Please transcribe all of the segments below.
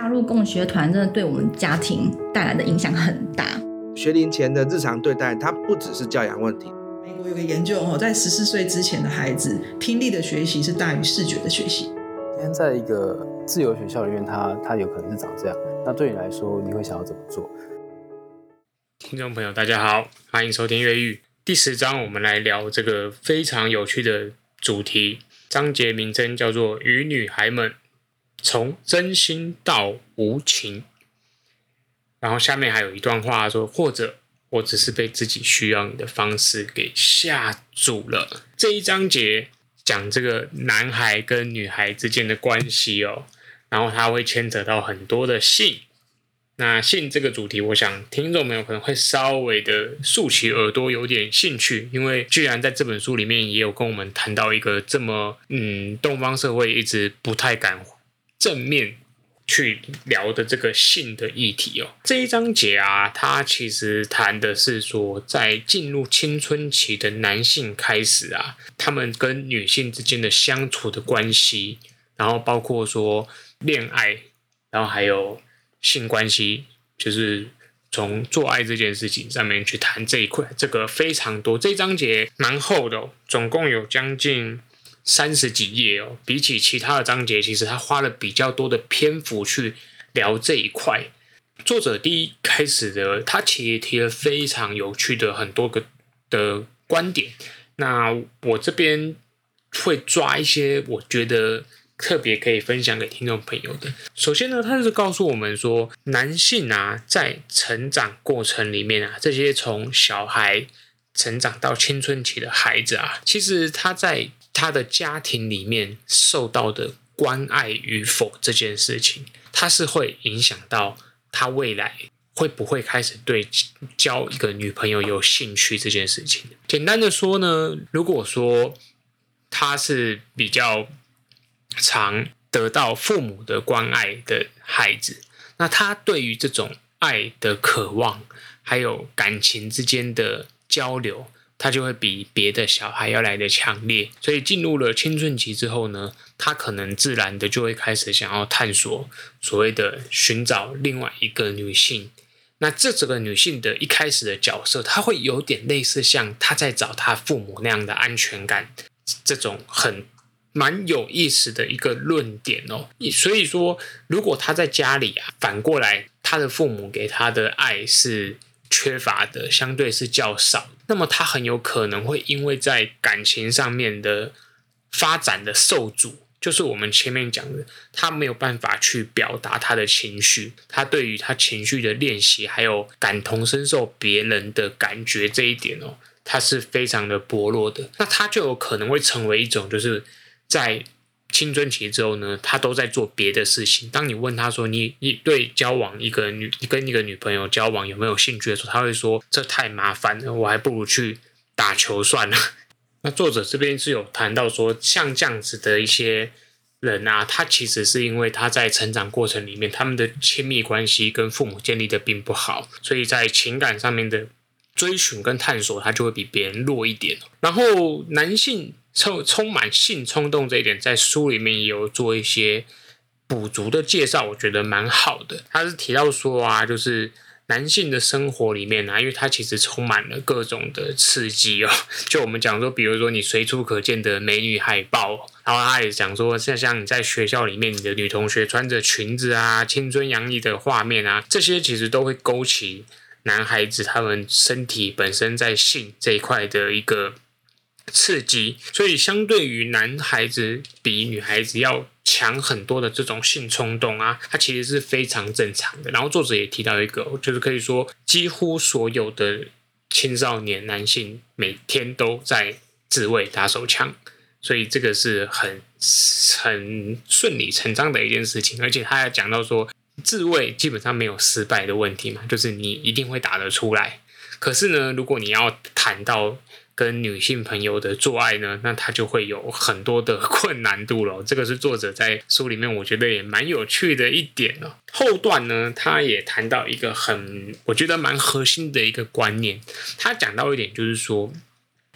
加入共学团真的对我们家庭带来的影响很大。学龄前的日常对待，它不只是教养问题。美国有个研究哦，在十四岁之前的孩子，听力的学习是大于视觉的学习。今天在一个自由学校里面，他他有可能是长这样。那对你来说，你会想要怎么做？听众朋友，大家好，欢迎收听《越狱》第十章，我们来聊这个非常有趣的主题。章节名称叫做《与女孩们从真心到无情》。然后下面还有一段话说：“或者我只是被自己需要你的方式给吓住了。”这一章节讲这个男孩跟女孩之间的关系哦，然后他会牵扯到很多的性。那性这个主题，我想听众朋友可能会稍微的竖起耳朵，有点兴趣，因为居然在这本书里面也有跟我们谈到一个这么嗯，东方社会一直不太敢正面。去聊的这个性的议题哦，这一章节啊，它其实谈的是说，在进入青春期的男性开始啊，他们跟女性之间的相处的关系，然后包括说恋爱，然后还有性关系，就是从做爱这件事情上面去谈这一块，这个非常多。这一章节蛮厚的，总共有将近。三十几页哦，比起其他的章节，其实他花了比较多的篇幅去聊这一块。作者第一开始的，他其实提了非常有趣的很多个的观点。那我这边会抓一些我觉得特别可以分享给听众朋友的。首先呢，他是告诉我们说，男性啊，在成长过程里面啊，这些从小孩成长到青春期的孩子啊，其实他在他的家庭里面受到的关爱与否这件事情，他是会影响到他未来会不会开始对交一个女朋友有兴趣这件事情。简单的说呢，如果说他是比较常得到父母的关爱的孩子，那他对于这种爱的渴望，还有感情之间的交流。他就会比别的小孩要来得强烈，所以进入了青春期之后呢，他可能自然的就会开始想要探索所谓的寻找另外一个女性。那这整个女性的一开始的角色，他会有点类似像他在找他父母那样的安全感，这种很蛮有意思的一个论点哦。所以说，如果他在家里啊，反过来他的父母给他的爱是缺乏的，相对是较少。那么他很有可能会因为在感情上面的发展的受阻，就是我们前面讲的，他没有办法去表达他的情绪，他对于他情绪的练习，还有感同身受别人的感觉这一点哦，他是非常的薄弱的。那他就有可能会成为一种，就是在。青春期之后呢，他都在做别的事情。当你问他说你：“你对交往一个女，跟一个女朋友交往有没有兴趣的时候，他会说：“这太麻烦了，我还不如去打球算了。”那作者这边是有谈到说，像这样子的一些人啊，他其实是因为他在成长过程里面，他们的亲密关系跟父母建立的并不好，所以在情感上面的追寻跟探索，他就会比别人弱一点。然后男性。充充满性冲动这一点，在书里面也有做一些补足的介绍，我觉得蛮好的。他是提到说啊，就是男性的生活里面啊，因为他其实充满了各种的刺激哦。就我们讲说，比如说你随处可见的美女海报，然后他也讲说，像像你在学校里面，你的女同学穿着裙子啊，青春洋溢的画面啊，这些其实都会勾起男孩子他们身体本身在性这一块的一个。刺激，所以相对于男孩子比女孩子要强很多的这种性冲动啊，它其实是非常正常的。然后作者也提到一个，就是可以说几乎所有的青少年男性每天都在自慰打手枪，所以这个是很很顺理成章的一件事情。而且他还讲到说，自慰基本上没有失败的问题嘛，就是你一定会打得出来。可是呢，如果你要谈到跟女性朋友的做爱呢，那他就会有很多的困难度了。这个是作者在书里面，我觉得也蛮有趣的一点哦。后段呢，他也谈到一个很，我觉得蛮核心的一个观念。他讲到一点，就是说，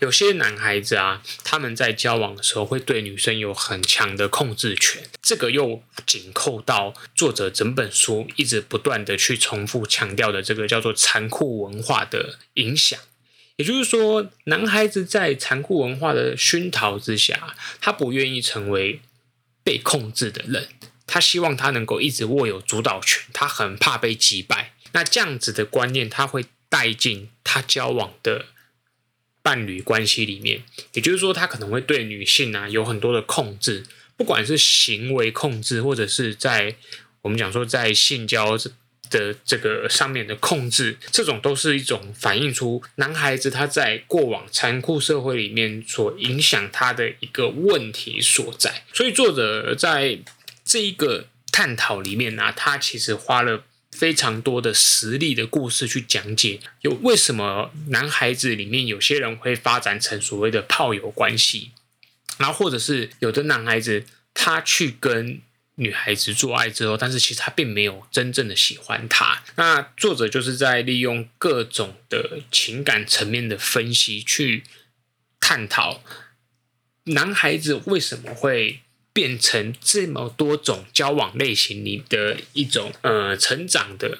有些男孩子啊，他们在交往的时候会对女生有很强的控制权，这个又紧扣到作者整本书一直不断的去重复强调的这个叫做残酷文化的影响。也就是说，男孩子在残酷文化的熏陶之下，他不愿意成为被控制的人，他希望他能够一直握有主导权，他很怕被击败。那这样子的观念，他会带进他交往的伴侣关系里面。也就是说，他可能会对女性啊有很多的控制，不管是行为控制，或者是在我们讲说在性交的这个上面的控制，这种都是一种反映出男孩子他在过往残酷社会里面所影响他的一个问题所在。所以作者在这一个探讨里面呢、他其实花了非常多的实例的故事去讲解，有为什么男孩子里面有些人会发展成所谓的炮友关系，然后或者是有的男孩子他去跟。女孩子做爱之后，但是其实他并没有真正的喜欢她。那作者就是在利用各种的情感层面的分析，去探讨男孩子为什么会变成这么多种交往类型里的一种呃成长的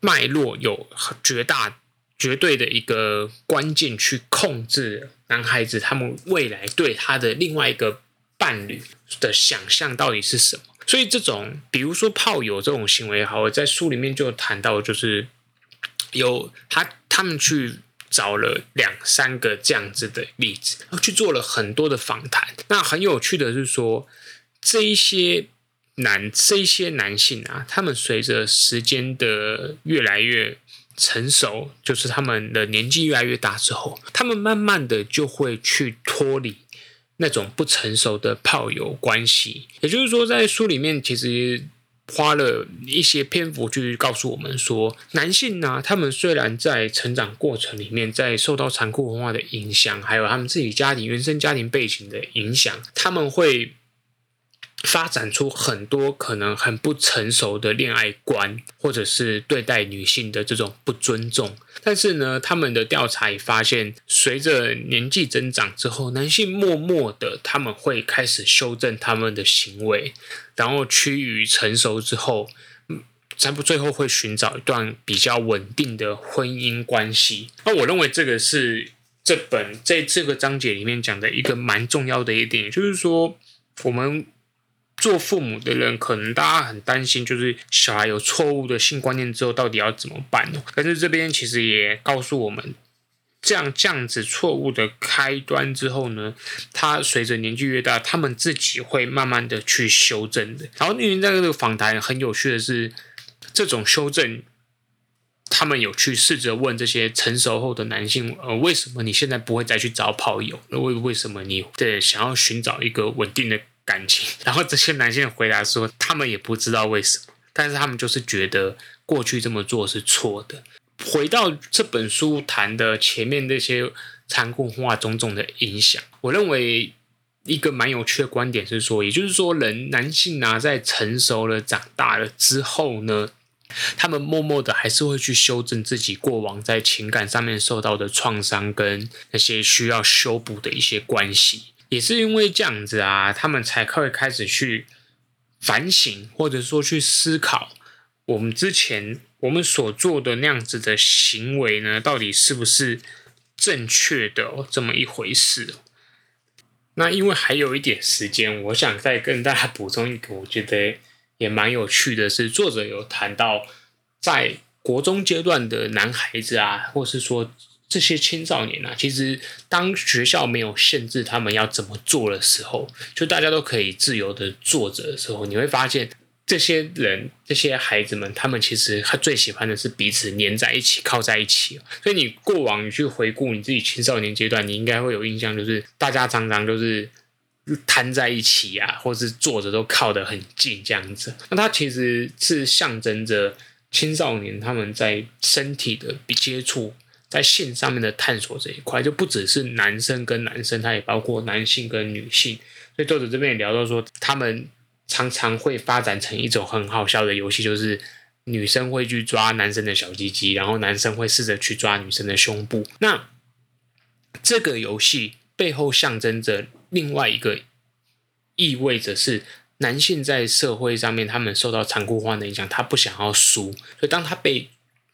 脉络，有绝大绝对的一个关键去控制男孩子他们未来对他的另外一个伴侣的想象到底是什么。所以这种，比如说炮友这种行为，好，在书里面就谈到，就是有他他们去找了两三个这样子的例子，然后去做了很多的访谈。那很有趣的是说，这一些男这一些男性啊，他们随着时间的越来越成熟，就是他们的年纪越来越大之后，他们慢慢的就会去脱离。那种不成熟的炮友关系，也就是说，在书里面其实花了一些篇幅去告诉我们说，男性呢、他们虽然在成长过程里面，在受到残酷文化的影响，还有他们自己家庭原生家庭背景的影响，他们会。发展出很多可能很不成熟的恋爱观，或者是对待女性的这种不尊重。但是呢，他们的调查也发现，随着年纪增长之后，男性默默的他们会开始修正他们的行为，然后趋于成熟之后，嗯才不最后会寻找一段比较稳定的婚姻关系。那我认为这个是这本在这个章节里面讲的一个蛮重要的一点，就是说我们。做父母的人，可能大家很担心，就是小孩有错误的性观念之后，到底要怎么办呢？但是这边其实也告诉我们，这样这样子错误的开端之后呢，他随着年纪越大，他们自己会慢慢的去修正的。然后因为在这个访谈很有趣的是，这种修正，他们有去试着问这些成熟后的男性，呃，为什么你现在不会再去找炮友？为为什么你对想要寻找一个稳定的？感情，然后这些男性回答说，他们也不知道为什么，但是他们就是觉得过去这么做是错的。回到这本书谈的前面那些残酷化种种的影响，我认为一个蛮有趣的观点是说，也就是说，人男性啊，在成熟了、长大了之后呢，他们默默的还是会去修正自己过往在情感上面受到的创伤跟那些需要修补的一些关系。也是因为这样子啊，他们才会开始去反省，或者说去思考，我们之前我们所做的那样子的行为呢，到底是不是正确的这么一回事？那因为还有一点时间，我想再跟大家补充一个，我觉得也蛮有趣的是，作者有谈到在国中阶段的男孩子啊，或是说。这些青少年啊，其实当学校没有限制他们要怎么做的时候，就大家都可以自由的坐着的时候，你会发现这些人、这些孩子们，他们其实他最喜欢的是彼此黏在一起、靠在一起。所以你过往你去回顾你自己青少年阶段，你应该会有印象，就是大家常常都是瘫在一起呀、啊，或是坐着都靠得很近这样子。那它其实是象征着青少年他们在身体的接触。在性上面的探索这一块，就不只是男生跟男生，它也包括男性跟女性。所以作者这边也聊到说，他们常常会发展成一种很好笑的游戏，就是女生会去抓男生的小鸡鸡，然后男生会试着去抓女生的胸部。那这个游戏背后象征着另外一个意味着是男性在社会上面他们受到残酷化的影响，他不想要输，所以当他被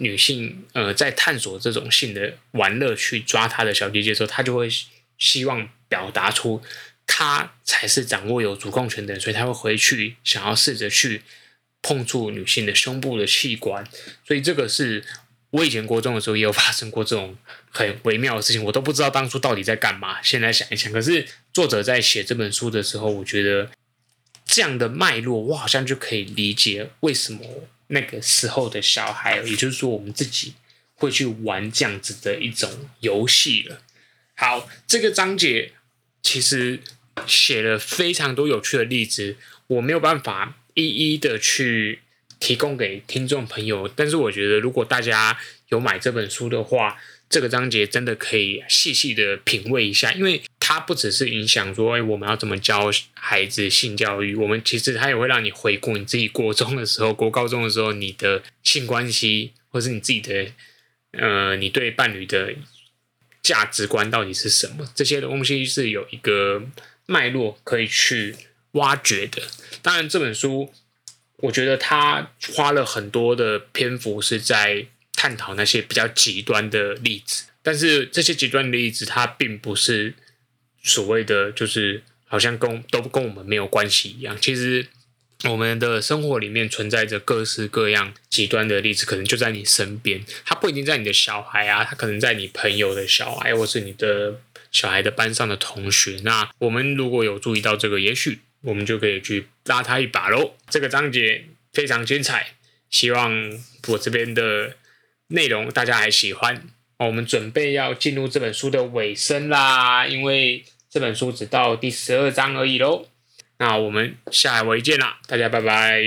女性呃在探索这种性的玩乐去抓她的小姐姐的时候，她就会希望表达出她才是掌握有主控权的人，所以她会回去想要试着去碰触女性的胸部的器官，所以这个是。我以前国中的时候也有发生过这种很微妙的事情，我都不知道当初到底在干嘛。现在想一想，可是作者在写这本书的时候，我觉得这样的脉络，我好像就可以理解为什么那个时候的小孩，也就是说我们自己会去玩这样子的一种游戏了。好，这个章节其实写了非常多有趣的例子，我没有办法一一的去。提供给听众朋友，但是我觉得，如果大家有买这本书的话，这个章节真的可以细细的品味一下，因为它不只是影响说，哎，我们要怎么教孩子性教育，我们其实它也会让你回顾你自己国中的时候、国高中的时候，你的性关系，或是你自己的，呃，你对伴侣的价值观到底是什么？这些东西是有一个脉络可以去挖掘的。当然，这本书。我觉得它花了很多的篇幅是在探讨那些比较极端的例子，但是这些极端的例子，它并不是所谓的就是好像跟都跟我们没有关系一样。其实我们的生活里面存在着各式各样极端的例子，可能就在你身边。他不一定在你的小孩啊，他可能在你朋友的小孩，或是你的小孩的班上的同学。那我们如果有注意到这个，也许。我们就可以去拉他一把喽。这个章节非常精彩，希望我这边的内容大家还喜欢。我们准备要进入这本书的尾声啦，因为这本书只到第十二章而已喽。那我们下回见啦，大家拜拜。